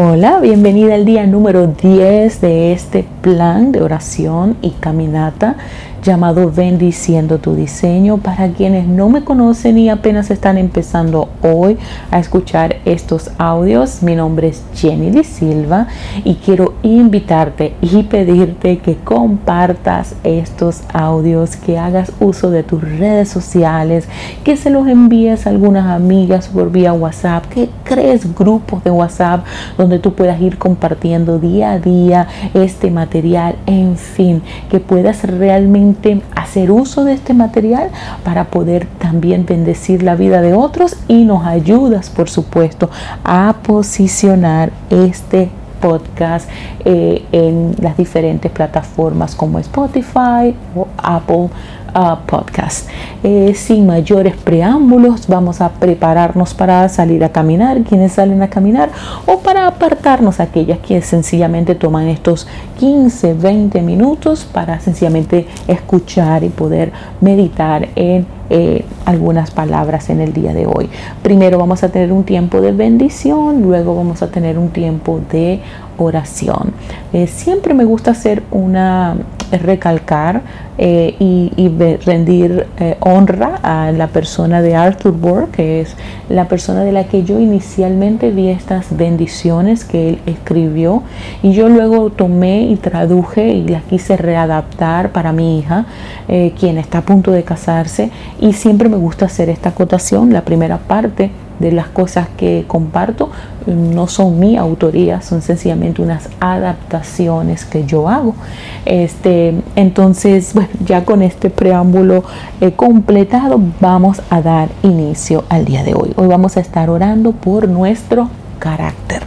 Hola, bienvenida al día número 10 de este plan de oración y caminata llamado Bendiciendo tu diseño. Para quienes no me conocen y apenas están empezando hoy a escuchar estos audios, mi nombre es Jenny de Silva y quiero invitarte y pedirte que compartas estos audios, que hagas uso de tus redes sociales, que se los envíes a algunas amigas por vía WhatsApp, que crees grupos de WhatsApp donde tú puedas ir compartiendo día a día este material, en fin, que puedas realmente hacer uso de este material para poder también bendecir la vida de otros y nos ayudas, por supuesto, a posicionar este podcast eh, en las diferentes plataformas como Spotify o Apple podcast. Eh, sin mayores preámbulos, vamos a prepararnos para salir a caminar, quienes salen a caminar, o para apartarnos aquellas que sencillamente toman estos 15, 20 minutos para sencillamente escuchar y poder meditar en eh, algunas palabras en el día de hoy. Primero vamos a tener un tiempo de bendición, luego vamos a tener un tiempo de oración. Eh, siempre me gusta hacer una recalcar eh, y, rendir eh, honra a la persona de Arthur Burke, que es la persona de la que yo inicialmente vi estas bendiciones que él escribió y yo luego tomé y traduje y las quise readaptar para mi hija, eh, quien está a punto de casarse y siempre me gusta hacer esta acotación, la primera parte de las cosas que comparto no son mi autoría, son sencillamente unas adaptaciones que yo hago. Este, entonces, bueno, ya con este preámbulo eh, completado, vamos a dar inicio al día de hoy. Hoy vamos a estar orando por nuestro carácter.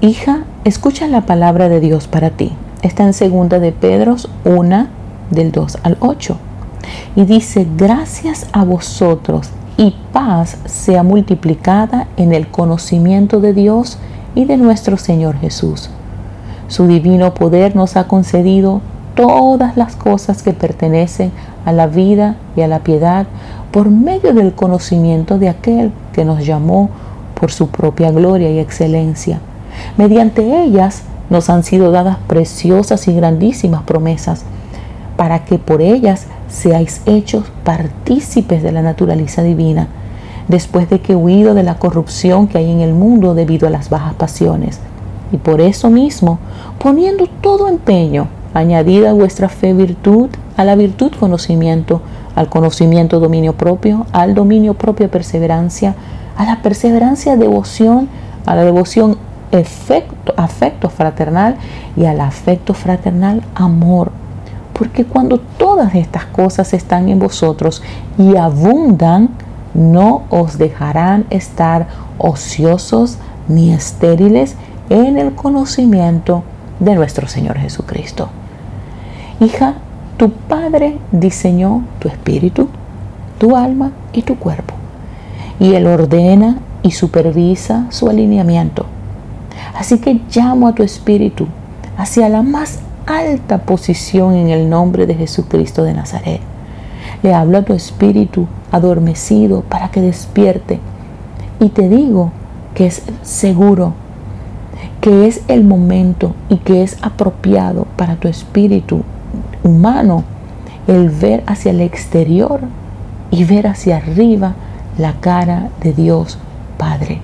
Hija, escucha la palabra de Dios para ti. Está en segunda de Pedro 1 del 2 al 8 y dice, gracias a vosotros y paz sea multiplicada en el conocimiento de Dios y de nuestro Señor Jesús. Su divino poder nos ha concedido todas las cosas que pertenecen a la vida y a la piedad por medio del conocimiento de aquel que nos llamó por su propia gloria y excelencia. Mediante ellas nos han sido dadas preciosas y grandísimas promesas, para que por ellas seáis hechos partícipes de la naturaleza divina, después de que huido de la corrupción que hay en el mundo debido a las bajas pasiones. Y por eso mismo, poniendo todo empeño, añadida vuestra fe virtud, a la virtud conocimiento, al conocimiento dominio propio, al dominio propio perseverancia, a la perseverancia devoción, a la devoción afecto fraternal y al afecto fraternal amor porque cuando todas estas cosas están en vosotros y abundan, no os dejarán estar ociosos ni estériles en el conocimiento de nuestro Señor Jesucristo. Hija, tu Padre diseñó tu espíritu, tu alma y tu cuerpo, y Él ordena y supervisa su alineamiento. Así que llamo a tu espíritu hacia la más alta posición en el nombre de Jesucristo de Nazaret. Le hablo a tu espíritu adormecido para que despierte. Y te digo que es seguro, que es el momento y que es apropiado para tu espíritu humano el ver hacia el exterior y ver hacia arriba la cara de Dios Padre.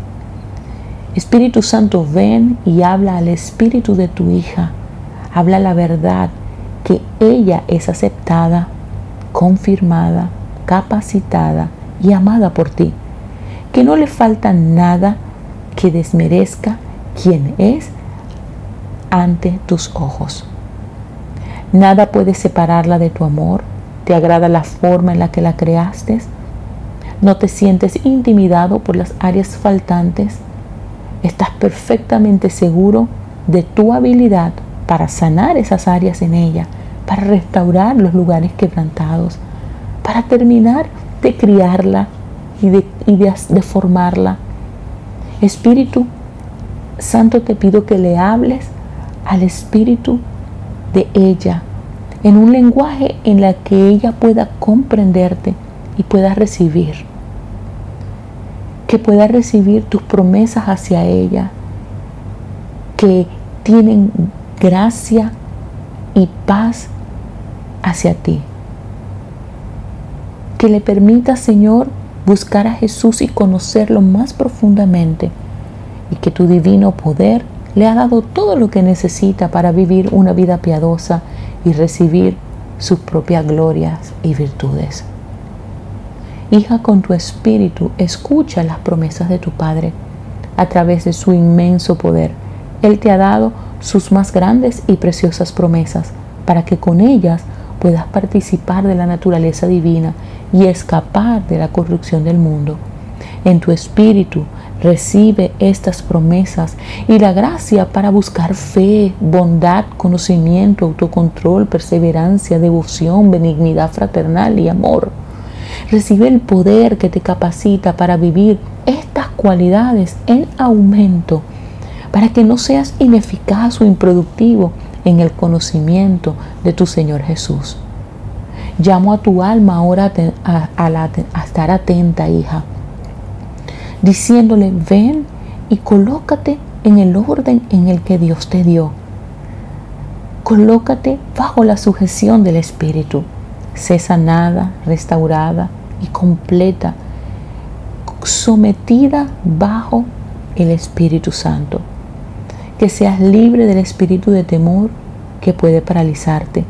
Espíritu Santo, ven y habla al espíritu de tu hija habla la verdad, que ella es aceptada, confirmada, capacitada y amada por ti, que no le falta nada que desmerezca quien es ante tus ojos. Nada puede separarla de tu amor, te agrada la forma en la que la creaste, no te sientes intimidado por las áreas faltantes, estás perfectamente seguro de tu habilidad para sanar esas áreas en ella, para restaurar los lugares quebrantados, para terminar de criarla y de, de formarla. Espíritu Santo, te pido que le hables al espíritu de ella en un lenguaje en la que ella pueda comprenderte y pueda recibir. que pueda recibir tus promesas hacia ella, que tienen gracia y paz hacia ti. Que le permita, Señor, buscar a Jesús y conocerlo más profundamente y que tu divino poder le ha dado todo lo que necesita para vivir una vida piadosa y recibir sus propias glorias y virtudes. Hija, con tu espíritu, escucha las promesas de tu Padre a través de su inmenso poder. Él te ha dado sus más grandes y preciosas promesas para que con ellas puedas participar de la naturaleza divina y escapar de la corrupción del mundo. En tu espíritu recibe estas promesas y la gracia para buscar fe, bondad, conocimiento, autocontrol, perseverancia, devoción, benignidad fraternal y amor. Recibe el poder que te capacita para vivir estas cualidades en aumento, para que no seas ineficaz o improductivo en el conocimiento de tu Señor Jesús. Llamo a tu alma ahora a, estar atenta, hija, diciéndole, ven y colócate en el orden en el que Dios te dio. Colócate bajo la sujeción del Espíritu. Sé sanada, restaurada y completa, sometida bajo el Espíritu Santo. Que seas libre del espíritu de temor que puede paralizarte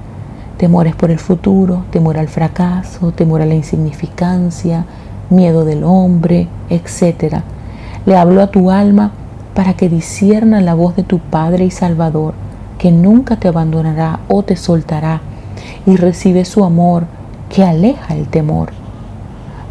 temores por el futuro, temor al fracaso, temor a la insignificancia, miedo del hombre, etc. Le hablo a tu alma para que disierna la voz de tu Padre y Salvador, que nunca te abandonará o te soltará, y recibe su amor que aleja el temor.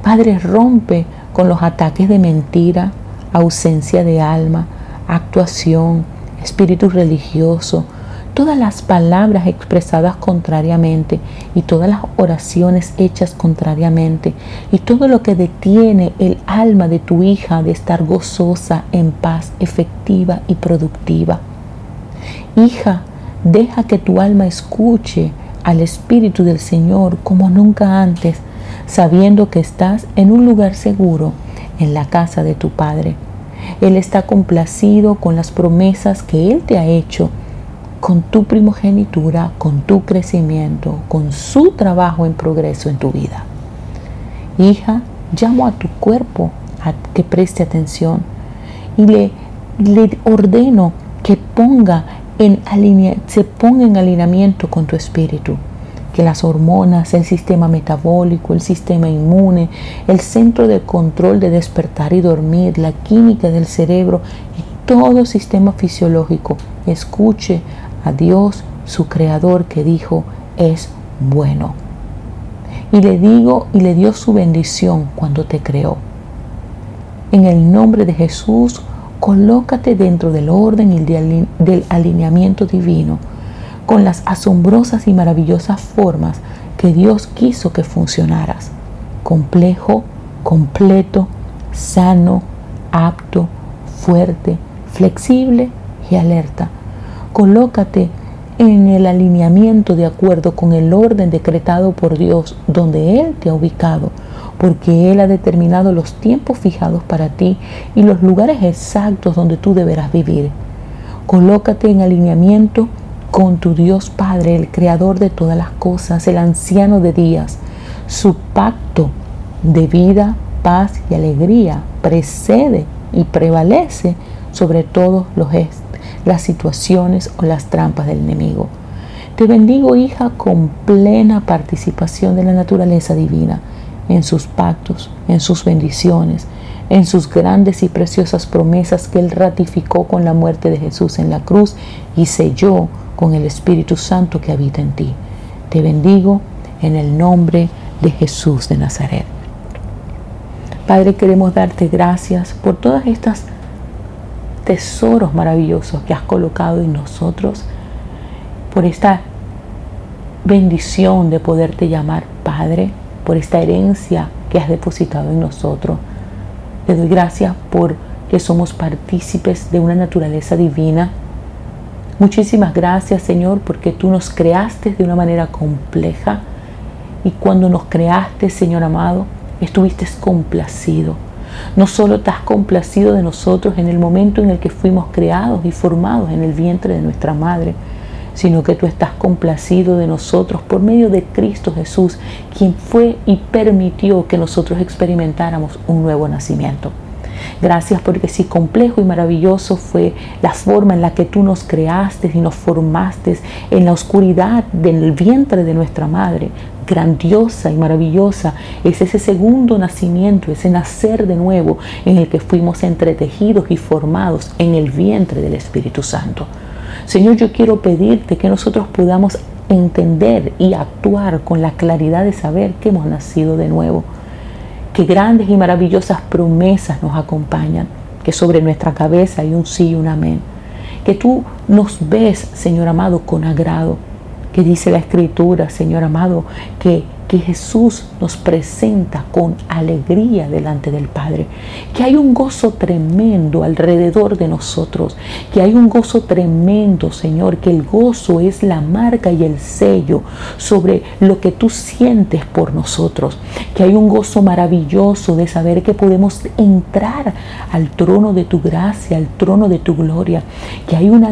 Padre, rompe con los ataques de mentira, ausencia de alma, actuación, espíritu religioso, todas las palabras expresadas contrariamente y todas las oraciones hechas contrariamente y todo lo que detiene el alma de tu hija de estar gozosa, en paz, efectiva y productiva. Hija, deja que tu alma escuche al Espíritu del Señor como nunca antes, sabiendo que estás en un lugar seguro, en la casa de tu Padre. Él está complacido con las promesas que Él te ha hecho con tu primogenitura, con tu crecimiento, con su trabajo en progreso en tu vida. Hija, llamo a tu cuerpo a que preste atención y le, le ordeno que ponga en se ponga en alineamiento con tu espíritu. Que las hormonas, el sistema metabólico, el sistema inmune, el centro de control de despertar y dormir, la química del cerebro y todo sistema fisiológico escuche a Dios, su creador, que dijo, es bueno. Y le digo y le dio su bendición cuando te creó. En el nombre de Jesús, colócate dentro del orden y del alineamiento divino, con las asombrosas y maravillosas formas que Dios quiso que funcionaras. Complejo, completo, sano, apto, fuerte, flexible y alerta Colócate en el alineamiento de acuerdo con el orden decretado por Dios, donde Él te ha ubicado, porque Él ha determinado los tiempos fijados para ti y los lugares exactos donde tú deberás vivir. Colócate en alineamiento con tu Dios Padre, el Creador de todas las cosas, el anciano de días. Su pacto de vida, paz y alegría precede y prevalece sobre todos los las situaciones o las trampas del enemigo. Te bendigo, hija, con plena participación de la naturaleza divina, en sus pactos, en sus bendiciones, en sus grandes y preciosas promesas que Él ratificó con la muerte de Jesús en la cruz y selló con el Espíritu Santo que habita en ti. Te bendigo en el nombre de Jesús de Nazaret. Padre, queremos darte gracias por todas estas tesoros maravillosos que has colocado en nosotros, por esta bendición de poderte llamar Padre, por esta herencia que has depositado en nosotros. Te doy gracias por que somos partícipes de una naturaleza divina. Muchísimas gracias, Señor, porque tú nos creaste de una manera compleja y cuando nos creaste, Señor amado, estuviste complacido No solo te has complacido de nosotros en el momento en el que fuimos creados y formados en el vientre de nuestra madre, sino que tú estás complacido de nosotros por medio de Cristo Jesús, quien fue y permitió que nosotros experimentáramos un nuevo nacimiento. Gracias porque si complejo y maravilloso fue la forma en la que tú nos creaste y nos formaste en la oscuridad del vientre de nuestra madre, grandiosa y maravillosa es ese segundo nacimiento, ese nacer de nuevo en el que fuimos entretejidos y formados en el vientre del Espíritu Santo. Señor, yo quiero pedirte que nosotros podamos entender y actuar con la claridad de saber que hemos nacido de nuevo que grandes y maravillosas promesas nos acompañan, que sobre nuestra cabeza hay un sí y un amén, que tú nos ves, Señor amado, con agrado, que dice la Escritura, Señor amado, que que Jesús nos presenta con alegría delante del Padre, que hay un gozo tremendo alrededor de nosotros, que hay un gozo tremendo, Señor, que el gozo es la marca y el sello sobre lo que tú sientes por nosotros, que hay un gozo maravilloso de saber que podemos entrar al trono de tu gracia, al trono de tu gloria, que hay un,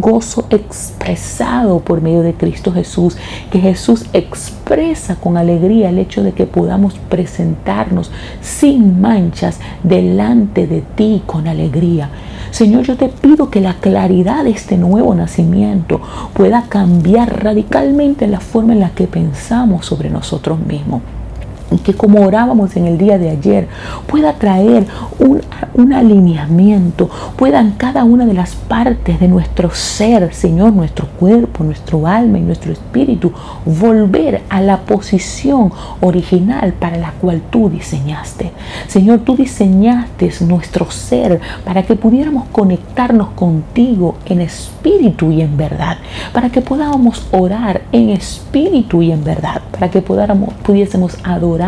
gozo expresado por medio de Cristo Jesús, que Jesús expresa con alegría el hecho de que podamos presentarnos sin manchas delante de ti con alegría. Señor, yo te pido que la claridad de este nuevo nacimiento pueda cambiar radicalmente la forma en la que pensamos sobre nosotros mismos que como orábamos en el día de ayer, pueda traer un, alineamiento, puedan cada una de las partes de nuestro ser, Señor, nuestro cuerpo, nuestro alma y nuestro espíritu, volver a la posición original para la cual tú diseñaste. Señor, tú diseñaste nuestro ser para que pudiéramos conectarnos contigo en espíritu y en verdad, para que podamos orar en espíritu y en verdad, para que podamos, pudiésemos adorar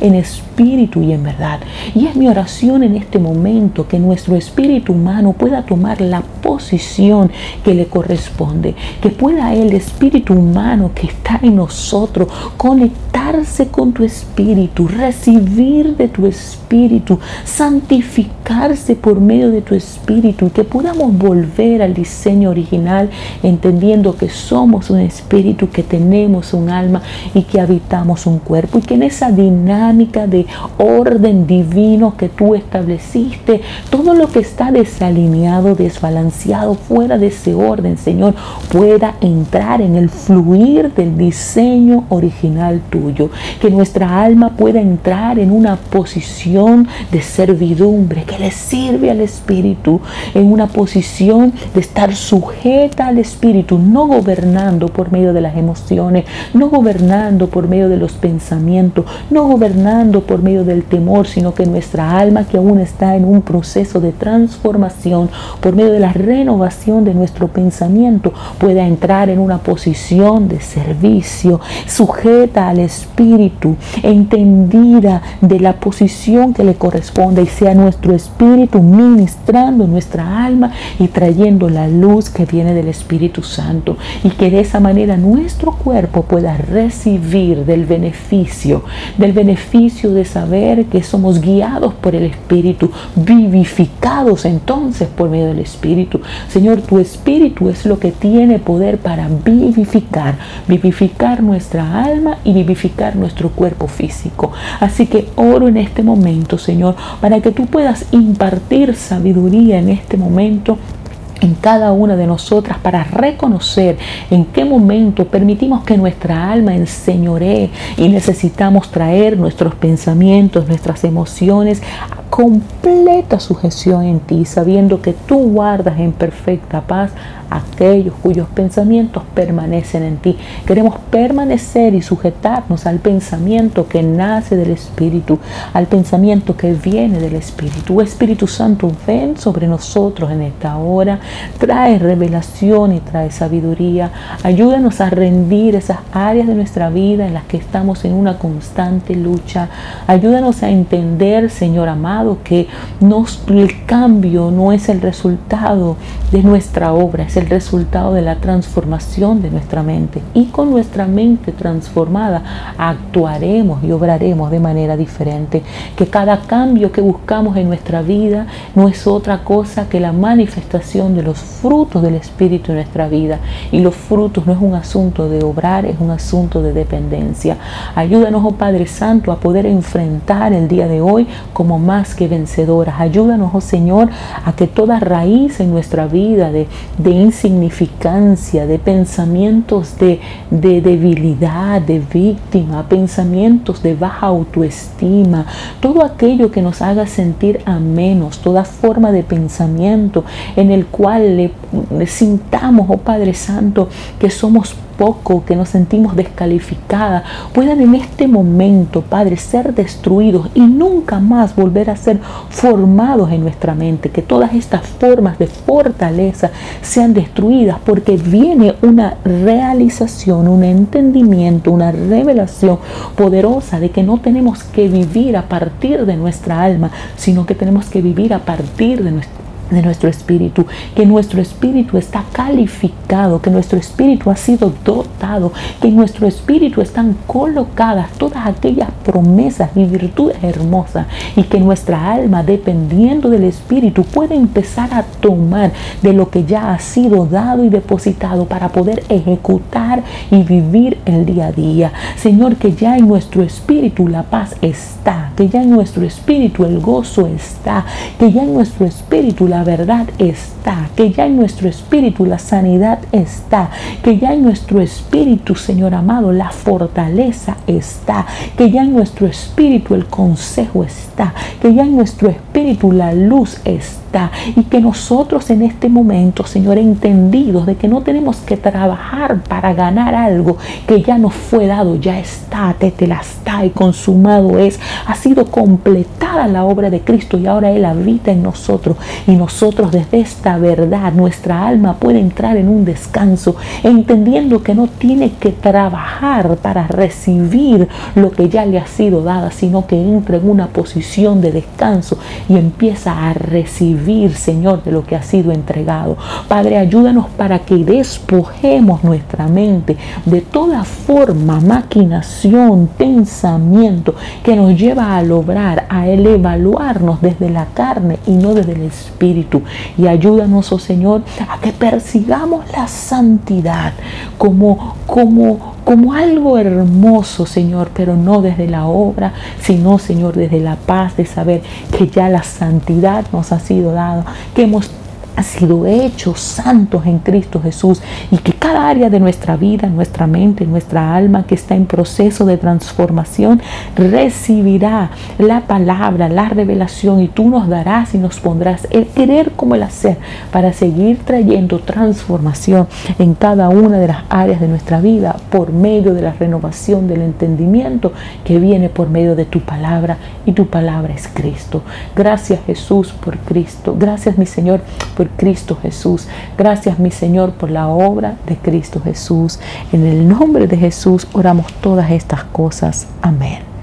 en espíritu y en verdad. Y es mi oración en este momento que nuestro espíritu humano pueda tomar la posición que le corresponde, que pueda el espíritu humano que está en nosotros conectarse con tu espíritu, recibir de tu espíritu, santificarse por medio de tu espíritu y que podamos volver al diseño original entendiendo que somos un espíritu, que tenemos un alma y que habitamos un cuerpo y que en esa dinámica de orden divino que tú estableciste, todo lo que está desalineado, desbalanceado, fuera de ese orden, Señor, pueda entrar en el fluir del diseño original tuyo. Que nuestra alma pueda entrar en una posición de servidumbre que le sirve al Espíritu, en una posición de estar sujeta al Espíritu, no gobernando por medio de las emociones, no gobernando por medio de los pensamientos, no gobernando por medio del temor, sino que nuestra alma que aún está en un proceso de transformación, por medio de la renovación de nuestro pensamiento, pueda entrar en una posición de servicio, sujeta al Espíritu, entendida de la posición que le corresponde y sea nuestro Espíritu ministrando nuestra alma y trayendo la luz que viene del Espíritu Santo y que de esa manera nuestro cuerpo pueda recibir del beneficio del beneficio de saber que somos guiados por el Espíritu, vivificados entonces por medio del Espíritu. Señor, tu Espíritu es lo que tiene poder para vivificar, vivificar nuestra alma y vivificar nuestro cuerpo físico. Así que oro en este momento, Señor, para que tú puedas impartir sabiduría en este momento en cada una de nosotras para reconocer en qué momento permitimos que nuestra alma enseñoree y necesitamos traer nuestros pensamientos, nuestras emociones a completa sujeción en ti, sabiendo que tú guardas en perfecta paz aquellos cuyos pensamientos permanecen en ti. Queremos permanecer y sujetarnos al pensamiento que nace del Espíritu, al pensamiento que viene del Espíritu. Espíritu Santo, ven sobre nosotros en esta hora, trae revelación y trae sabiduría. Ayúdanos a rendir esas áreas de nuestra vida en las que estamos en una constante lucha. Ayúdanos a entender, Señor amado, que el cambio no es el resultado de nuestra obra, el resultado de la transformación de nuestra mente. Y con nuestra mente transformada actuaremos y obraremos de manera diferente. Que cada cambio que buscamos en nuestra vida no es otra cosa que la manifestación de los frutos del Espíritu en nuestra vida. Y los frutos no es un asunto de obrar, es un asunto de dependencia. Ayúdanos, oh Padre Santo, a poder enfrentar el día de hoy como más que vencedoras. Ayúdanos, oh Señor, a que toda raíz en nuestra vida de, insignificancia, de pensamientos de, de debilidad, de víctima, pensamientos de baja autoestima, todo aquello que nos haga sentir a menos, toda forma de pensamiento en el cual le, le sintamos, oh Padre Santo, que somos poco, que nos sentimos descalificadas, puedan en este momento, Padre, ser destruidos y nunca más volver a ser formados en nuestra mente. Que todas estas formas de fortaleza sean destruidas porque viene una realización, un entendimiento, una revelación poderosa de que no tenemos que vivir a partir de nuestra alma, sino que tenemos que vivir a partir de nuestra de nuestro espíritu, que nuestro espíritu está calificado, que nuestro espíritu ha sido dotado, que en nuestro espíritu están colocadas todas aquellas promesas y virtudes hermosas y que nuestra alma, dependiendo del espíritu, puede empezar a tomar de lo que ya ha sido dado y depositado para poder ejecutar y vivir el día a día. Señor, que ya en nuestro espíritu la paz está, que ya en nuestro espíritu el gozo está, que ya en nuestro espíritu la la verdad que ya en nuestro espíritu la sanidad está, que ya en nuestro espíritu, Señor amado, la fortaleza está, que ya en nuestro espíritu el consejo está, que ya en nuestro espíritu la luz está. Y que nosotros en este momento, Señor, entendidos de que no tenemos que trabajar para ganar algo que ya nos fue dado, ya está, te, te la está y consumado es, ha sido completada la obra de Cristo y ahora Él habita en nosotros. Y nosotros desde esta verdad, nuestra alma puede entrar en un descanso, entendiendo que no tiene que trabajar para recibir lo que ya le ha sido dado, sino que entra en una posición de descanso y empieza a recibir Señor, de lo que ha sido entregado. Padre, ayúdanos para que despojemos nuestra mente de toda forma, maquinación, pensamiento que nos lleva a lograr, a evaluarnos desde la carne y no desde el espíritu. Y ayúdanos, oh Señor, a que persigamos la santidad como, como, como algo hermoso, Señor, pero no desde la obra, sino, Señor, desde la paz de saber que ya la santidad nos ha sido dado, que hemos ha sido hechos santos en Cristo Jesús y que cada área de nuestra vida, nuestra mente, nuestra alma que está en proceso de transformación recibirá la palabra, la revelación y tú nos darás y nos pondrás el querer como el hacer para seguir trayendo transformación en cada una de las áreas de nuestra vida por medio de la renovación del entendimiento que viene por medio de tu palabra y tu palabra es Cristo. Gracias Jesús por Cristo. Gracias mi Señor por Cristo Jesús. Gracias mi Señor por la obra de Cristo Jesús. En el nombre de Jesús oramos todas estas cosas. Amén.